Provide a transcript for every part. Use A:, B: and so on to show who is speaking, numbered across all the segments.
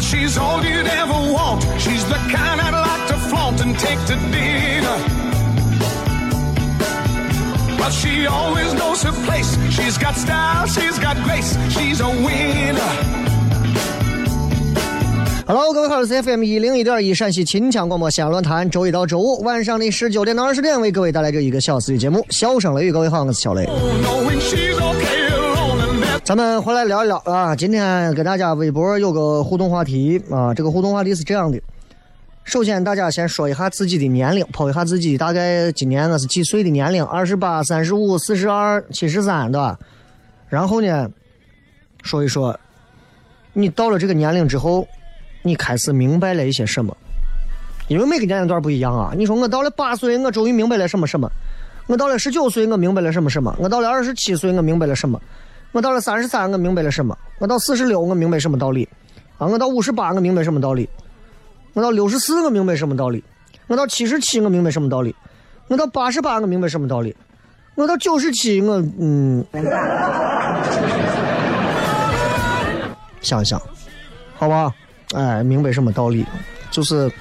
A: She's all you'd ever want. She's the kind I'd like to flaunt and take to dinner. Well, she always knows her place. She's got style, she's got grace. She's a winner.
B: Hello，各位好，我是 FM 一零一点一陕西秦腔广播西安论坛，周一到周五晚上的十九点到二十点，为各位带来这一个小时的节目《笑声雷雨》。各位好，我是小雷。咱们回来聊一聊啊，今天给大家微博有个互动话题啊，这个互动话题是这样的：首先，大家先说一下自己的年龄，抛一下自己大概今年我是几岁的年龄，二十八、三十五、四十二、七十三，对吧？然后呢，说一说你到了这个年龄之后，你开始明白了一些什么？因为每个年龄段不一样啊。你说我到了八岁，我终于明白了什么什么；我到了十九岁，我明白了什么什么；我到了二十七岁，我明白了什么；我到了三十三，我明白了什么；我到四十六，我明白什么道理；啊，我到五十八，我明白什么道理；我到六十四，我明白什么道理；我到七十七，我明白什么道理；我到八十八，我明白什么道理；我到九十七，我嗯，想一想，好吧，哎，明白什么道理？就是，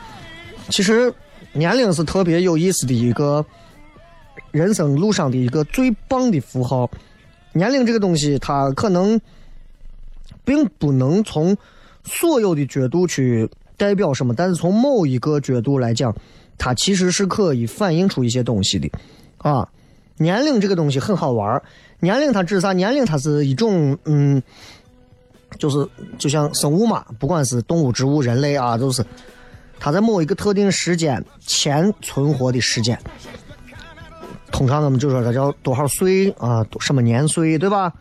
B: 其实年龄是特别有意思的一个人生路上的一个最棒的符号。年龄这个东西，它可能并不能从所有的角度去代表什么，但是从某一个角度来讲，它其实是可以反映出一些东西的。啊，年龄这个东西很好玩年龄它指啥？年龄它是一种嗯。就是就像生物嘛，不管是动物、植物、人类啊，都是它在某一个特定时间前存活的时间。通常我们就说它叫多少岁啊，什么年岁，对吧？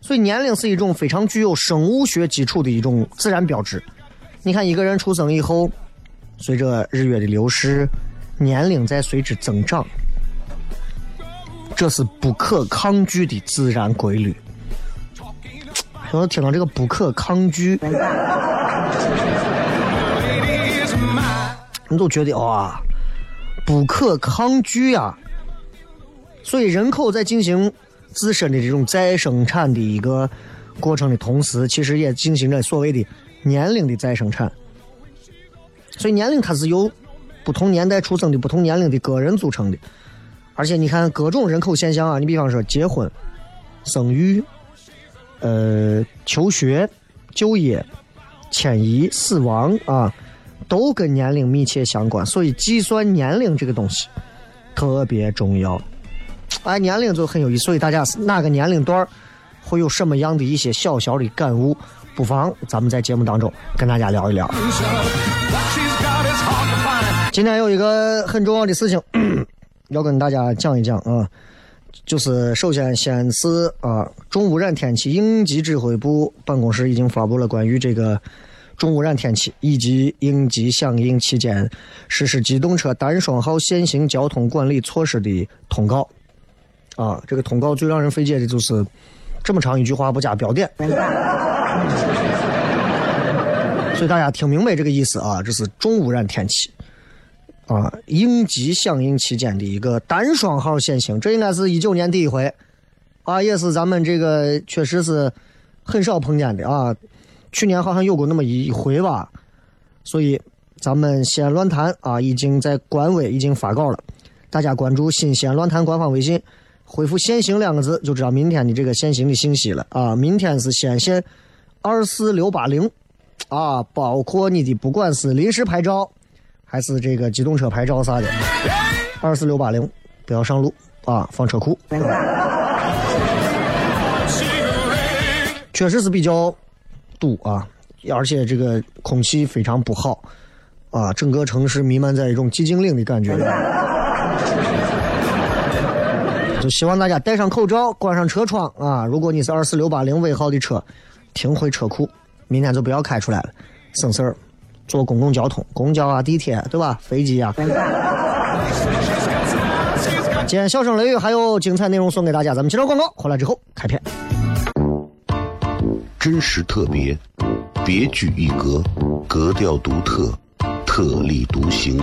B: 所以年龄是一种非常具有生物学基础的一种自然标志。你看一个人出生以后，随着日月的流逝，年龄在随之增长，这是不可抗拒的自然规律。我听到这个不可抗拒，你都觉得哇，不可抗拒啊！所以人口在进行自身的这种再生产的一个过程的同时，其实也进行着所谓的年龄的再生产。所以年龄它是由不同年代出生的不同年龄的个人组成的，而且你看各种人口现象啊，你比方说结婚、生育、呃求学、就业、迁移、死亡啊，都跟年龄密切相关。所以计算年龄这个东西特别重要。哎，年龄就很有意思，所以大家是哪个年龄段会有什么样的一些小小的感悟，不妨咱们在节目当中跟大家聊一聊。今天有一个很重要的事情 要跟大家讲一讲啊，就是首先先是啊，重污染天气应急指挥部办公室已经发布了关于这个重污染天气以及应急响应期间实施机动车单双号限行交通管理措施的通告啊，这个通告最让人费解的就是这么长一句话不加标点，所以大家听明白这个意思啊，这是重污染天气啊，应急响应期间的一个单双号限行，这应该是一九年第一回啊，也是咱们这个确实是很少碰见的啊，去年好像有过那么一回吧，所以咱们西安论坛啊已经在官微已经发稿了。大家关注新西安论坛官方微信，回复“限行”两个字，就知道明天的这个限行的信息了啊！明天是西安县二四六八零啊，包括你的不管是临时牌照还是这个机动车牌照啥的，二四六八零不要上路啊，放车库。确实是比较堵啊，而且这个空气非常不好啊，整个城市弥漫在一种寂静岭的感觉。就希望大家戴上口罩，关上车窗啊！如果你是二四六八零尾号的车，停回车库，明天就不要开出来了，省事儿。坐公共交通，公交啊、地铁，对吧？飞机啊。今天笑声雷雨还有精彩内容送给大家，咱们接着广告，回来之后开片。
C: 真实特别，别具一格，格调独特，特立独行，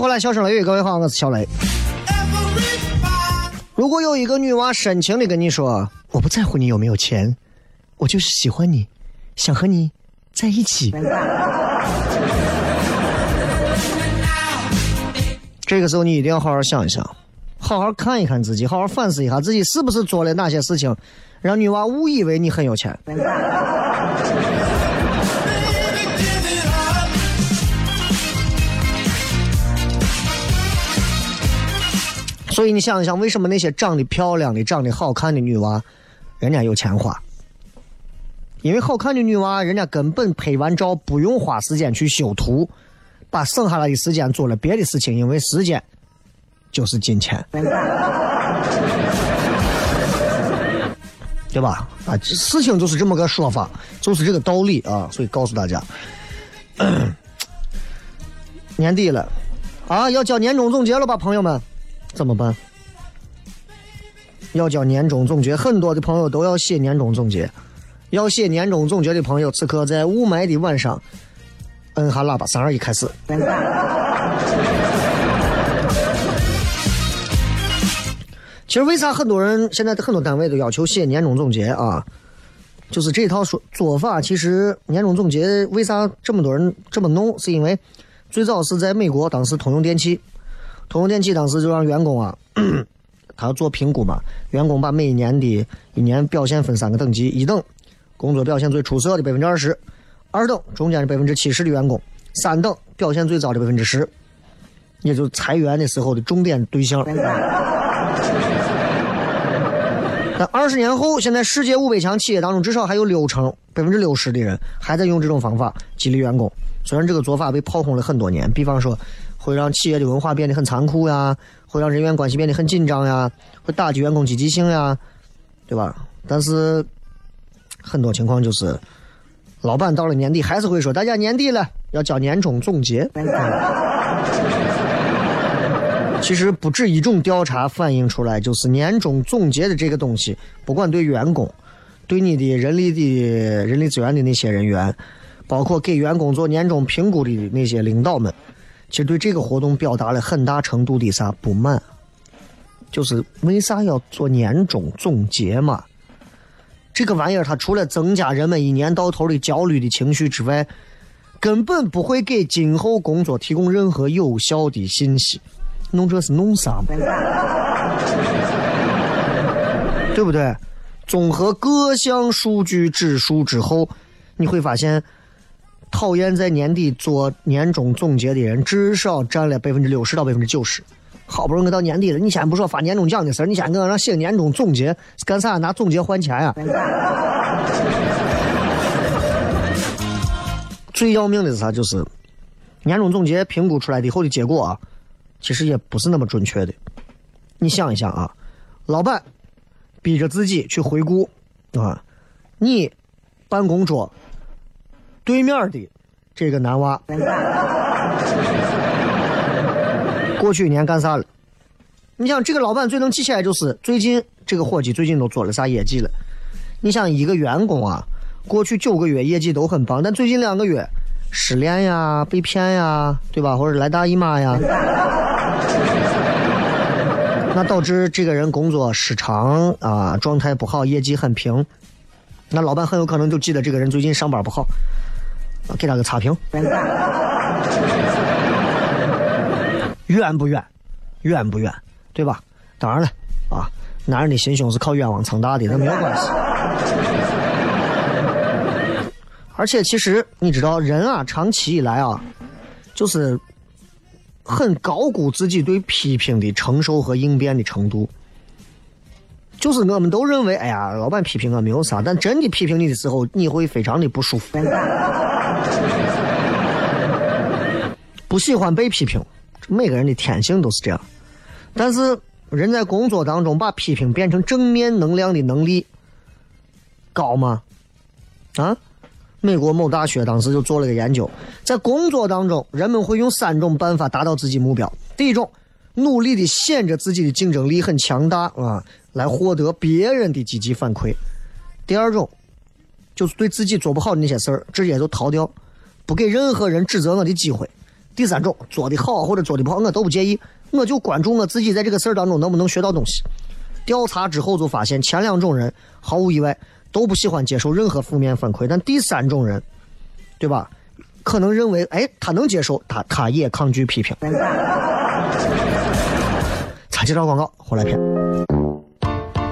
B: 回来，笑声雷雨，各位好，我是小雷。如果有一个女娃深情的跟你说：“我不在乎你有没有钱，我就是喜欢你，想和你在一起。”这个时候你一定要好好想一想，好好看一看自己，好好反思一下自己是不是做了哪些事情，让女娃误以为你很有钱。所以你想一想，为什么那些长得漂亮的、长得好看的女娃，人家有钱花？因为好看的女娃，人家根本拍完照不用花时间去修图，把剩下来的时间做了别的事情，因为时间就是金钱，对吧？啊，事情就是这么个说法，就是这个道理啊。所以告诉大家，年底了啊，要交年终总结了吧，朋友们？怎么办？要交年终总结，很多的朋友都要写年终总结。要写年终总结的朋友，此刻在雾霾的晚上，摁下喇叭，三二一，开始。其实为啥很多人现在很多单位都要求写年终总结啊？就是这套说做法，其实年终总结为啥这么多人这么弄？是因为最早是在美国，当时通用电气。通用电气当时就让员工啊，他要做评估嘛。员工把每一年的一年表现分三个等级：一等工作表现最出色的百分之二十，二等中间的百分之七十的员工，三等表现最糟的百分之十。也就是裁员的时候的重点对象。但二十年后，现在世界五百强企业当中，至少还有六成百分之六十的人还在用这种方法激励员工。虽然这个做法被炮轰了很多年，比方说会让企业的文化变得很残酷呀，会让人员关系变得很紧张呀，会打击员工积极性呀，对吧？但是很多情况就是，老板到了年底还是会说：“大家年底了，要交年终总结。”其实不止一种调查反映出来，就是年终总结的这个东西，不管对员工、对你的人力的人力资源的那些人员，包括给员工做年终评估的那些领导们，其实对这个活动表达了很大程度的啥不满，就是为啥要做年终总结嘛？这个玩意儿它除了增加人们一年到头的焦虑的情绪之外，根本不会给今后工作提供任何有效的信息。弄这是弄啥嘛？对不对？综合各项数据指数之后，你会发现，讨厌在年底做年终总结的人至少占了百分之六十到百分之九十。好不容易到年底了，你先不说发年终奖的事儿，你先给我让写年终总结，干啥？拿总结换钱呀、最要命的是啥？就是年终总结评估出来的以后的结果啊，其实也不是那么准确的。你想一想啊，老板逼着自己去回顾啊，你办公桌对面的这个男娃，过去一年干啥了？你想这个老板最能记起来就是最近这个伙计最近都做了啥业绩了？你想一个员工啊，过去九个月业绩都很棒，但最近两个月失恋呀、被骗呀，对吧？或者来大姨妈呀，那导致这个人工作失常啊，状态不好，业绩很平。那老板很有可能就记得这个人最近上班不好，给他个差评。远不远？远不远？对吧？当然了，啊，男人的心胸是靠冤枉撑大的，那没有关系。而且其实你知道，人啊，长期以来啊，就是很高估自己对批评的承受和应变的程度。就是我们都认为，哎呀，老板批评我没有啥，但真的批评你的时候，你会非常的不舒服，不喜欢被批评。每个人的天性都是这样，但是人在工作当中把批评变成正面能量的能力高吗？啊？美国某大学当时就做了个研究，在工作当中，人们会用三种办法达到自己目标。第一种，努力的显着自己的竞争力很强大啊，来获得别人的积极反馈。第二种，就是对自己做不好的那些事儿，直接就逃掉，不给任何人指责我的机会。第三种，做的好或者做的不好，我都不介意，我就关注我自己在这个事儿当中能不能学到东西。调查之后就发现，前两种人毫无意外都不喜欢接受任何负面反馈，但第三种人，对吧？可能认为，哎，他能接受，他他也抗拒批评。咱介绍广告，回来片。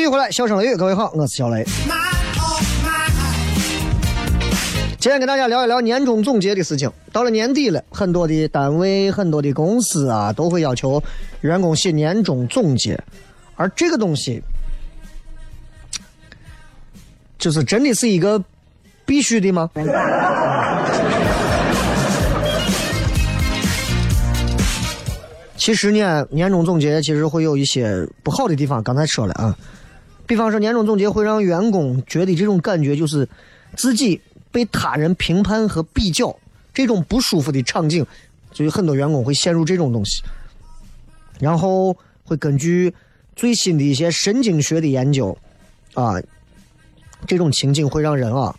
B: 继续回来，笑声雷雨，各位好，我是小雷。今天跟大家聊一聊年终总结的事情。到了年底了，很多的单位、很多的公司啊，都会要求员工写年终总结，而这个东西，就是真的是一个必须的吗？其实呢，年终总结其实会有一些不好的地方。刚才说了啊，比方说年终总结会让员工觉得这种感觉就是自己被他人评判和比较，这种不舒服的场景，所以很多员工会陷入这种东西。然后会根据最新的一些神经学的研究，啊，这种情景会让人啊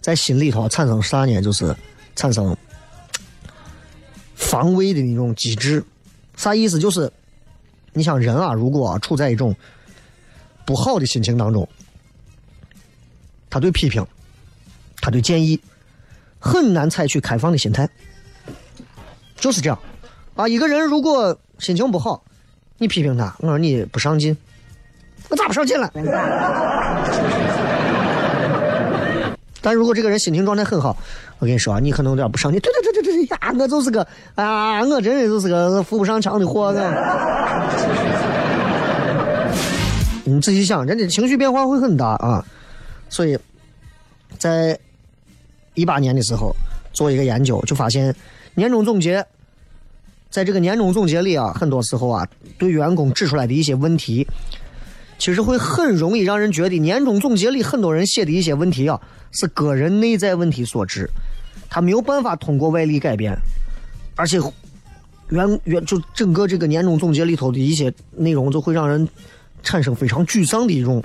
B: 在心里头产生啥呢？就是产生防卫的那种机制。啥意思？就是你像人啊，如果处在一种不好的心情当中，他对批评，他对建议，很难采取开放的心态。就是这样啊，一个人如果心情不好，你批评他，我说你不上进，我咋不上进了？但如果这个人心情状态很好，我跟你说啊，你可能有点不上进。对对对对对对呀，我就是个啊，我真的就是个扶不上墙的货。你仔细想，人的情绪变化会很大啊。所以，在一八年的时候做一个研究，就发现年终总结，在这个年终总结里啊，很多时候啊，对员工指出来的一些问题，其实会很容易让人觉得年终总结里很多人写的一些问题啊。是个人内在问题所致，他没有办法通过外力改变，而且原原就整个这个年终总结里头的一些内容，就会让人产生非常沮丧的一种。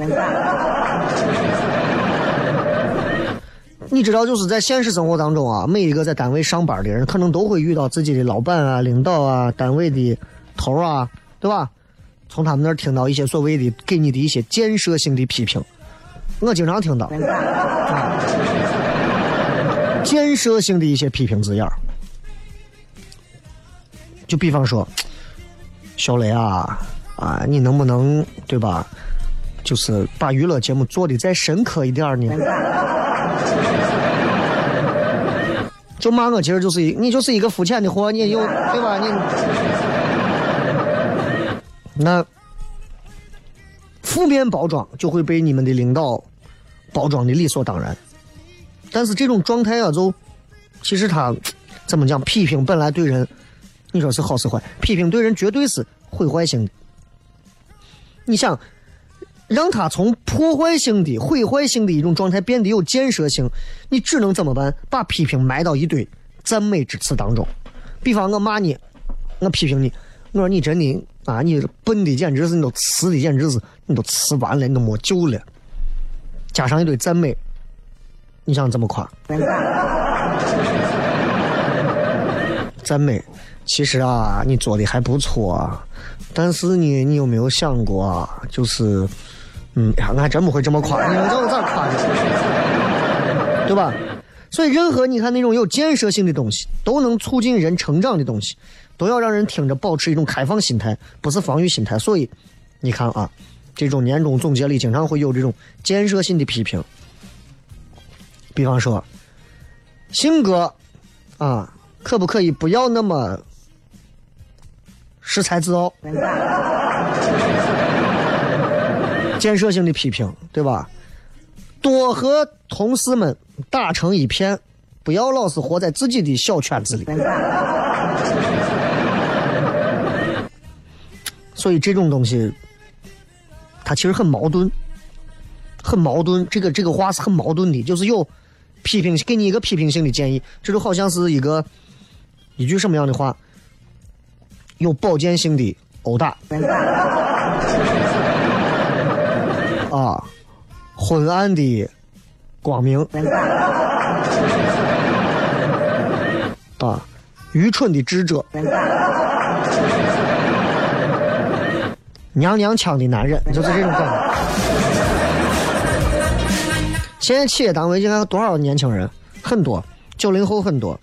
B: 你知道，就是在现实生活当中啊，每一个在单位上班的人，可能都会遇到自己的老板啊、领导啊、单位的头啊，对吧？从他们那儿听到一些所谓的给你的一些建设性的批评。我经常听到建设性的一些批评字眼儿，就比方说，小雷啊啊，你能不能对吧？就是把娱乐节目做的再深刻一点呢？就骂我，其实就是一你就是一个肤浅的货，你有对吧？你那负面包装就会被你们的领导。包装的理所当然，但是这种状态啊，就其实他怎么讲？批评本来对人，你说是好是坏？批评对人绝对是毁坏性的。你想让他从破坏性的、毁坏性的一种状态变得有建设性，你只能怎么办？把批评埋到一堆赞美之词当中。比方我骂你，我批评你，我说你真的啊，你笨的简直是，你都迟的简直是，你都迟完了，你都没救了。加上一堆赞美，你想怎么夸？赞美，其实啊，你做的还不错，但是呢，你有没有想过，就是，嗯，呀，我还真不会这么夸，你知道我咋夸的？对吧？所以，任何你看那种有建设性的东西，都能促进人成长的东西，都要让人听着保持一种开放心态，不是防御心态。所以，你看啊。这种年终总结里经常会有这种建设性的批评，比方说，性格啊，可不可以不要那么恃才自傲？建设性的批评，对吧？多和同事们打成一片，不要老是活在自己的小圈子里。所以这种东西。他其实很矛盾，很矛盾。这个这个话是很矛盾的，就是有批评，给你一个批评性的建议，这就好像是一个一句什么样的话，有保健性的殴打啊，昏暗的光明啊，愚蠢的智者。娘娘腔的男人，就是这种感觉。现在企业单位应该有多少年轻人？很多，九零后很多，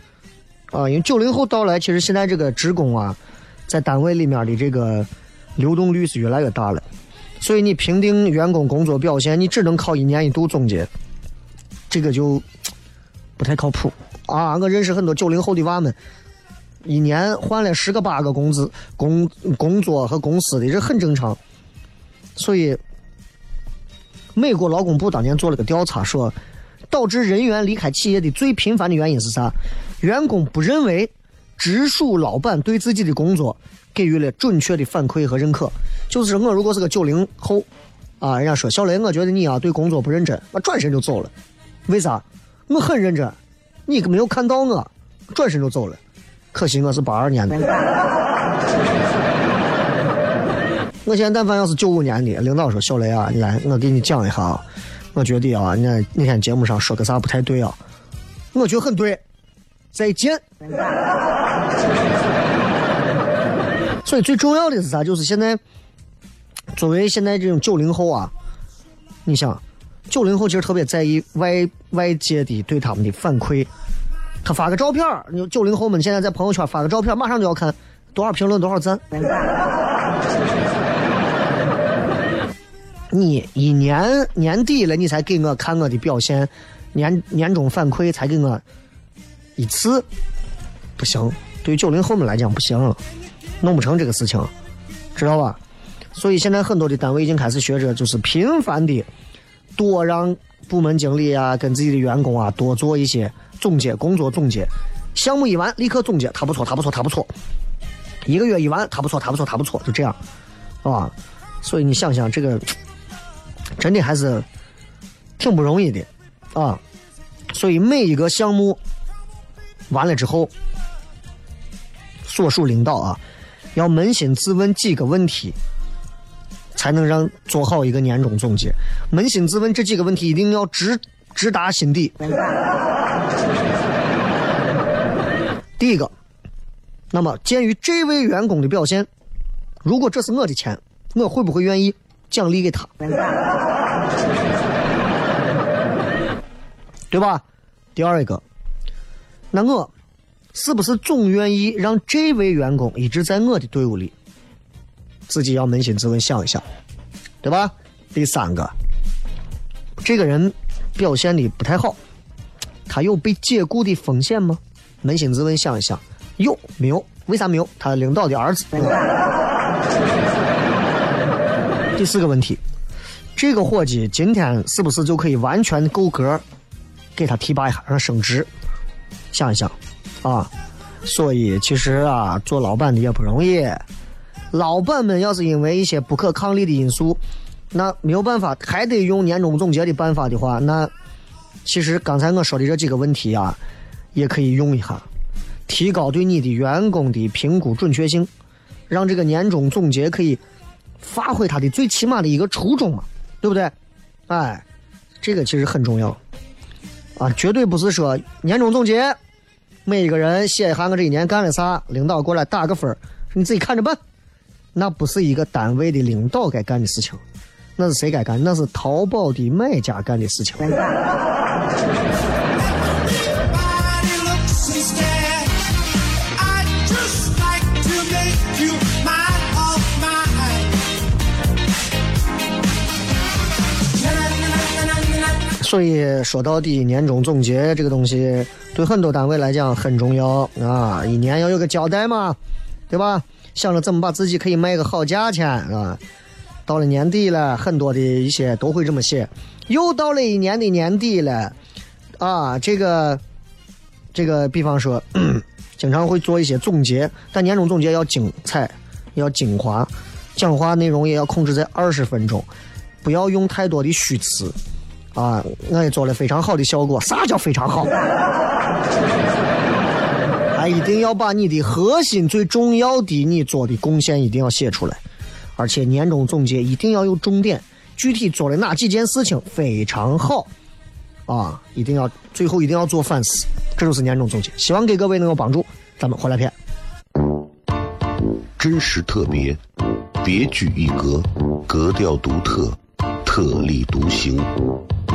B: 啊，因为九零后到来，其实现在这个职工啊，在单位里面的这个流动率是越来越大了。所以你评定员工工作表现，你只能靠一年一度总结，这个就不太靠谱啊！我认识很多九零后的娃们，一年换了十个八个工资、工工作和公司的，这很正常。所以，美国劳工部当年做了个调查，说导致人员离开企业的最频繁的原因是啥？员工不认为直属老板对自己的工作给予了准确的反馈和认可。就是我如果是个九零后，啊，人家说小雷，我觉得你啊对工作不认真，我转身就走了。为啥？我很认真，你没有看到我，转身就走了。可惜我是八二年的。我现在但凡要是九五年的，领导说小雷啊，你来，我给你讲一下啊。我觉得啊，你那天节目上说个啥不太对啊，我觉得很对。再见。所以最重要的是啥？就是现在，作为现在这种九零后啊，你想，九零后其实特别在意外外界的对他们的反馈。他发个照片你九零后们现在在朋友圈发个照片马上就要看多少评论、多少赞。你一年年底了，你才给我看我的表现，年年终反馈才给我一次，不行。对于九零后们来讲，不行，弄不成这个事情，知道吧？所以现在很多的单位已经开始学着，就是频繁的多让部门经理啊，跟自己的员工啊多做一些总结工作总结。项目一完，立刻总结，他不错，他不错，他不错。一个月一完，他不错，他不错，他不错，就这样，啊。所以你想想这个。真的还是挺不容易的啊！所以每一个项目完了之后，所属领导啊，要扪心自问几个问题，才能让做好一个年终总结。扪心自问这几个问题一定要直直达心底。第一个，那么鉴于这位员工的表现，如果这是我的钱，我会不会愿意？奖励给他，对吧？第二一个，那我是不是总愿意让这位员工一直在我的队伍里？自己要扪心自问想一想，对吧？第三个，这个人表现的不太好，他有被解雇的风险吗？扪心自问想一想，有没有？为啥没有？他领导的儿子。第四个问题，这个伙计今天是不是就可以完全够格给他提拔一下，让他升职？想一想，啊，所以其实啊，做老板的也不容易。老板们要是因为一些不可抗力的因素，那没有办法，还得用年终总结的办法的话，那其实刚才我说的这几个问题啊，也可以用一下，提高对你的员工的评估准确性，让这个年终总结可以。发挥他的最起码的一个初衷嘛，对不对？哎，这个其实很重要啊，绝对不是说年终总结，每一个人写一下我这一年干了啥，领导过来打个分你自己看着办。那不是一个单位的领导该干的事情，那是谁该干？那是淘宝的卖家干的事情。所以说到底，年终总结这个东西对很多单位来讲很重要啊，一年要有个交代嘛，对吧？想着怎么把自己可以卖个好价钱啊。到了年底了，很多的一些都会这么写。又到了一年的年底了，啊，这个这个，比方说，经常会做一些总结，但年终总结要精彩，要精华，讲话内容也要控制在二十分钟，不要用太多的虚词。啊，我也做了非常好的效果。啥叫非常好？还一定要把你的核心、最重要的你做的贡献一定要写出来，而且年终总结一定要有重点，具体做了哪几件事情非常好。啊，一定要最后一定要做反思，这就是年终总结。希望给各位能有帮助。咱们回来片，
C: 真实特别，别具一格，格调独特，特立独行。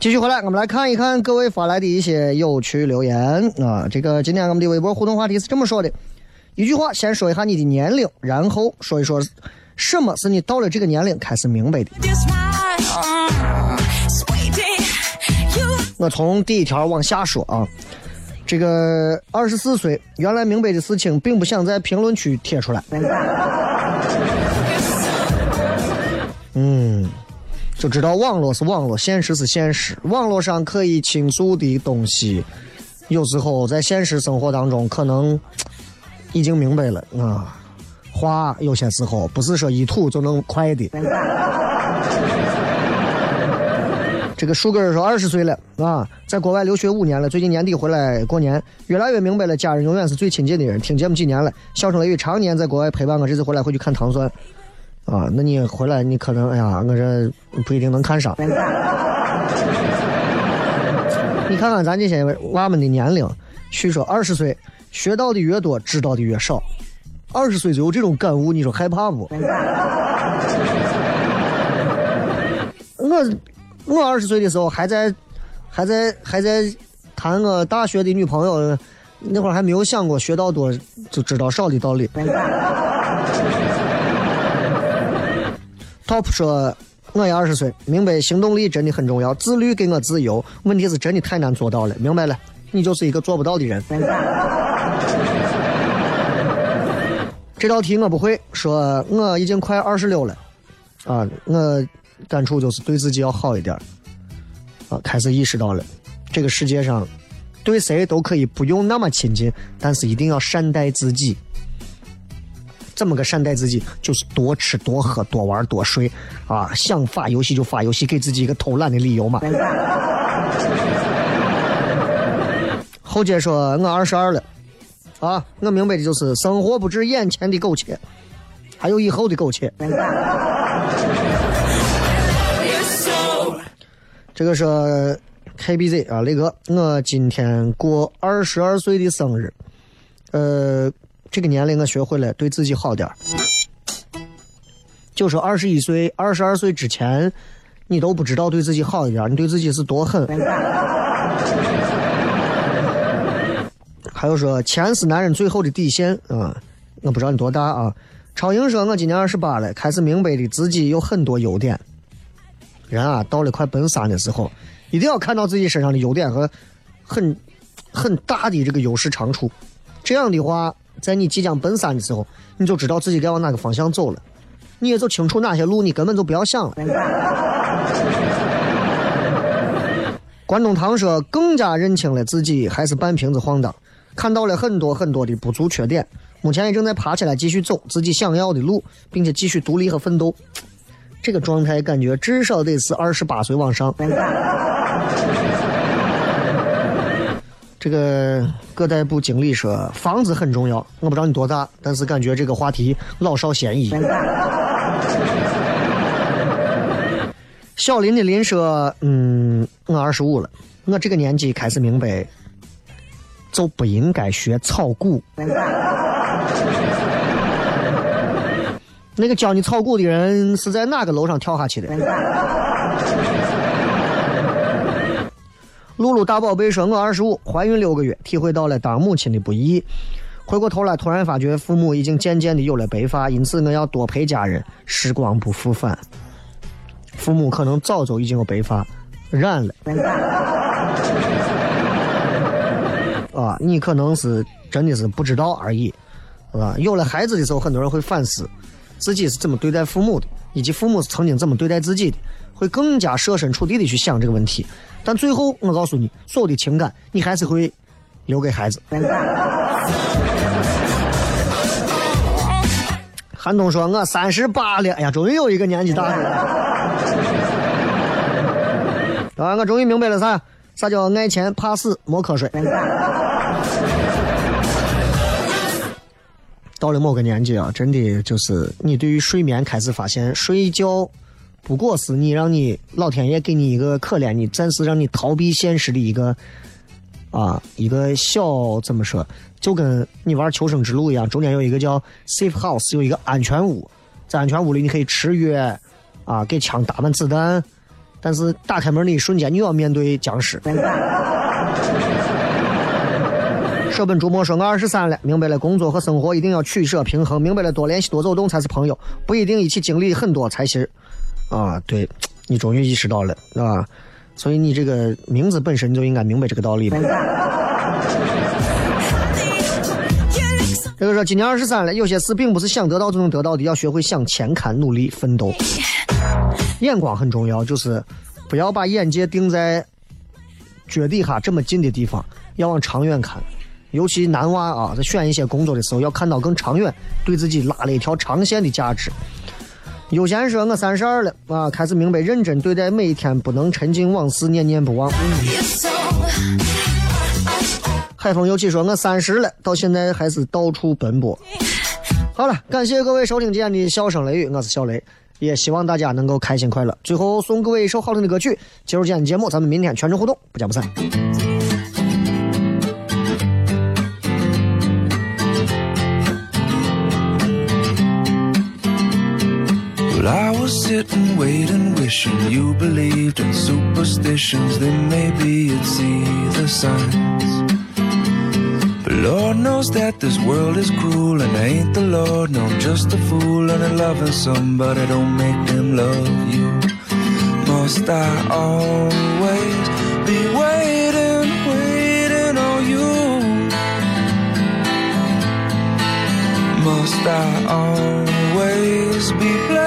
B: 继续回来，我们来看一看各位发来的一些有趣留言啊。这个今天我们的微博互动话题是这么说的：一句话，先说一下你的年龄，然后说一说什么是你到了这个年龄开始明白的。我从第一条往下说啊，这个二十四岁，原来明白的事情，并不想在评论区贴出来。嗯。就知道网络是网络，现实是现实。网络上可以倾诉的东西，有时候在现实生活当中可能已经明白了啊。话有些时候不是说一吐就能快的。这个树根说二十岁了啊，在国外留学五年了，最近年底回来过年，越来越明白了，家人永远是最亲近的人。听节目几年了，笑声雷雨常年在国外陪伴我，这次回来回去看糖蒜。啊，那你回来你可能哎呀，我这不一定能看上。你看看咱这些娃们的年龄，据说二十岁学到的越多，知道的越少。二十岁就有这种感悟，你说害怕不？我我二十岁的时候还在还在还在谈我大学的女朋友，那会儿还没有想过学到多就知道少的道理。Top 说：“我也二十岁，明白行动力真的很重要，自律给我自由。问题是真的太难做到了，明白了，你就是一个做不到的人。” 这道题我不会，说我已经快二十六了，啊，我感触就是对自己要好一点，啊，开始意识到了，这个世界上对谁都可以不用那么亲近，但是一定要善待自己。怎么个善待自己？就是多吃多喝多玩多睡啊！想发游戏就发游戏，给自己一个偷懒的理由嘛。后姐说：“我二十二了，啊，我明白的就是生活不止眼前的苟且，还有以后的苟且。”这个是 KBZ 啊，雷哥，我今天过二十二岁的生日，呃。这个年龄我学会了对自己好点儿就说二十一岁、二十二岁之前，你都不知道对自己好一点，你对自己是多狠。还有说钱是男人最后的底线啊！我不知道你多大啊？超英说我今年二十八了，开始明白的自己有很多优点。人啊，到了快奔三的时候，一定要看到自己身上的优点和很很大的这个优势长处，这样的话。在你即将奔三的时候，你就知道自己该往哪个方向走了，你也就清楚哪些路你根本就不要想了。关中堂说，更加认清了自己还是半瓶子晃荡，看到了很多很多的不足缺点，目前也正在爬起来继续走自己想要的路，并且继续独立和奋斗。这个状态感觉至少得是二十八岁往上。这个各代部经理说房子很重要，我不知道你多大，但是感觉这个话题老少咸宜。小林的林说：“嗯，我二十五了，我这个年纪开始明白，就不应该学炒股。”那个教你炒股的人是在哪个楼上跳下去的？露露大宝贝说：“我二十五，怀孕六个月，体会到了当母亲的不易。回过头来，突然发觉父母已经渐渐的有了白发，因此我要多陪家人。时光不复返，父母可能早就已经有白发染了。啊，你可能是真的是不知道而已，是吧？有了孩子的时候，很多人会反思自己是怎么对待父母的，以及父母是曾经怎么对待自己的，会更加设身处地的去想这个问题。但最后，我告诉你，所有的情感，你还是会留给孩子。韩东说：“我三十八了，哎呀，终于有一个年纪大的了。啊，我终于明白了啥啥叫爱钱怕死没瞌睡。到了某个年纪啊，真的就是你对于睡眠开始发现，睡觉不过是你让你老天爷给你一个可怜你，暂时让你逃避现实的一个啊一个小怎么说，就跟你玩求生之路一样，中间有一个叫 safe house，有一个安全屋，在安全屋里你可以吃药啊，给枪打满子弹，但是打开门的一瞬间，你又要面对僵尸。舍本逐末说：“我二十三了，明白了，工作和生活一定要取舍平衡，明白了，多联系多走动才是朋友，不一定一起经历很多才行。”啊，对，你终于意识到了，啊，所以你这个名字本身你就应该明白这个道理吧。这个说今年二十三了，有些事并不是想得到就能得到的，要学会向前看，努力奋斗。眼光很重要，就是不要把眼界定在脚底下这么近的地方，要往长远看。尤其男娃啊，在选一些工作的时候，要看到更长远，对自己拉了一条长线的价值。悠闲说：“我三十二了啊，开始明白认真对待每一天，不能沉浸往事，念念不忘。”海风又起说：“我三十了，到现在还是到处奔波。”好了，感谢各位收听今天的笑声雷雨，我是小雷，也希望大家能够开心快乐。最后送各位一首好听的歌曲，结束今天的节目，咱们明天全程互动，不见不散。
D: was sitting, waiting, wishing you believed in superstitions. Then maybe you'd see the signs. But Lord knows that this world is cruel, and I ain't the Lord. No, I'm just a fool, and I'm loving somebody. Don't make them love you. Must I always be waiting, waiting on you? Must I always be blessed?